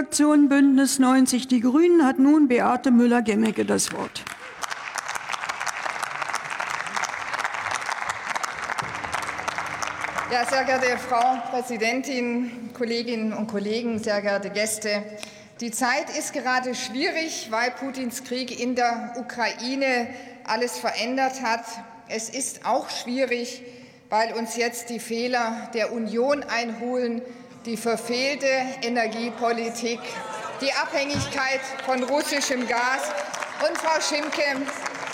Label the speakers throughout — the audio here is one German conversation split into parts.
Speaker 1: AfD-Fraktion Bündnis 90 Die Grünen hat nun Beate Müller-Gemmecke das Wort.
Speaker 2: Ja, sehr geehrte Frau Präsidentin, Kolleginnen und Kollegen, sehr geehrte Gäste! Die Zeit ist gerade schwierig, weil Putins Krieg in der Ukraine alles verändert hat. Es ist auch schwierig, weil uns jetzt die Fehler der Union einholen, die verfehlte Energiepolitik, die Abhängigkeit von russischem Gas. Und Frau Schimke,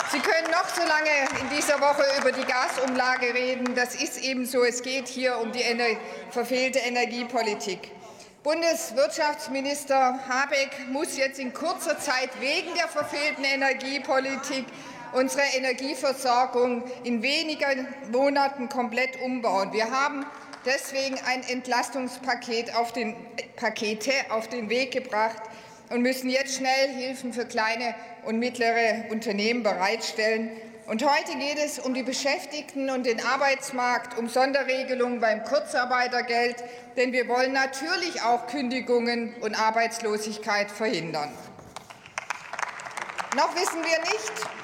Speaker 2: Sie können noch so lange in dieser Woche über die Gasumlage reden. Das ist eben so. Es geht hier um die verfehlte Energiepolitik. Bundeswirtschaftsminister Habeck muss jetzt in kurzer Zeit wegen der verfehlten Energiepolitik unsere Energieversorgung in wenigen Monaten komplett umbauen. Wir haben deswegen ein Entlastungspaket auf den, Pakete auf den Weg gebracht und müssen jetzt schnell Hilfen für kleine und mittlere Unternehmen bereitstellen. Und heute geht es um die Beschäftigten und den Arbeitsmarkt, um Sonderregelungen beim Kurzarbeitergeld, denn wir wollen natürlich auch Kündigungen und Arbeitslosigkeit verhindern. Noch wissen wir nicht,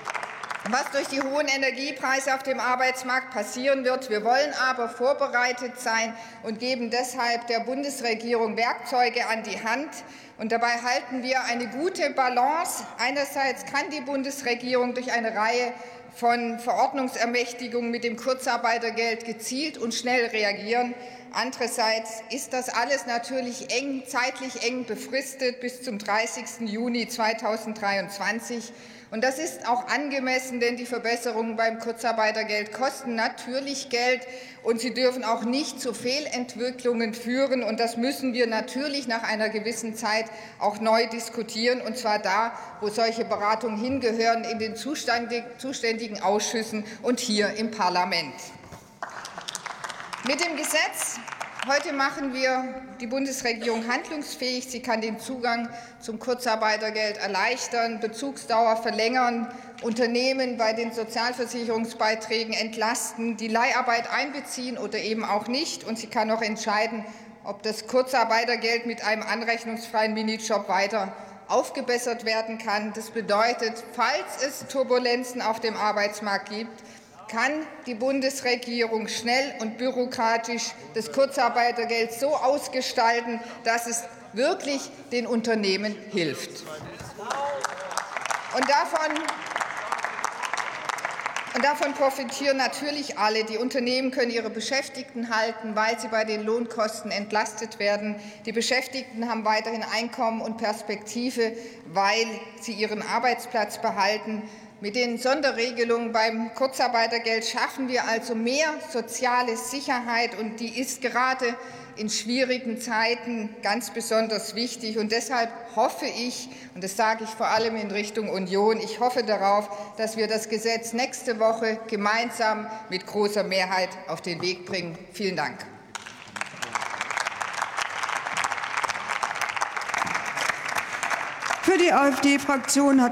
Speaker 2: was durch die hohen Energiepreise auf dem Arbeitsmarkt passieren wird. Wir wollen aber vorbereitet sein und geben deshalb der Bundesregierung Werkzeuge an die Hand. Und dabei halten wir eine gute Balance. Einerseits kann die Bundesregierung durch eine Reihe von Verordnungsermächtigungen mit dem Kurzarbeitergeld gezielt und schnell reagieren. Andererseits ist das alles natürlich eng, zeitlich eng befristet bis zum 30. Juni 2023. Und das ist auch angemessen, denn die Verbesserungen beim Kurzarbeitergeld kosten natürlich Geld, und sie dürfen auch nicht zu Fehlentwicklungen führen. Und das müssen wir natürlich nach einer gewissen Zeit auch neu diskutieren, und zwar da, wo solche Beratungen hingehören, in den zuständigen Ausschüssen und hier im Parlament. Mit dem Gesetz Heute machen wir die Bundesregierung handlungsfähig. Sie kann den Zugang zum Kurzarbeitergeld erleichtern, Bezugsdauer verlängern, Unternehmen bei den Sozialversicherungsbeiträgen entlasten, die Leiharbeit einbeziehen oder eben auch nicht. Und sie kann auch entscheiden, ob das Kurzarbeitergeld mit einem anrechnungsfreien Minijob weiter aufgebessert werden kann. Das bedeutet, falls es Turbulenzen auf dem Arbeitsmarkt gibt, kann die Bundesregierung schnell und bürokratisch das Kurzarbeitergeld so ausgestalten, dass es wirklich den Unternehmen hilft. Und davon und davon profitieren natürlich alle. Die Unternehmen können ihre Beschäftigten halten, weil sie bei den Lohnkosten entlastet werden. Die Beschäftigten haben weiterhin Einkommen und Perspektive, weil sie ihren Arbeitsplatz behalten. Mit den Sonderregelungen beim Kurzarbeitergeld schaffen wir also mehr soziale Sicherheit, und die ist gerade in schwierigen Zeiten ganz besonders wichtig. Und deshalb hoffe ich, und das sage ich vor allem in Richtung Union, ich hoffe darauf, dass wir das Gesetz nächste Woche gemeinsam mit großer Mehrheit auf den Weg bringen. Vielen Dank.
Speaker 1: Für die AfD-Fraktion hat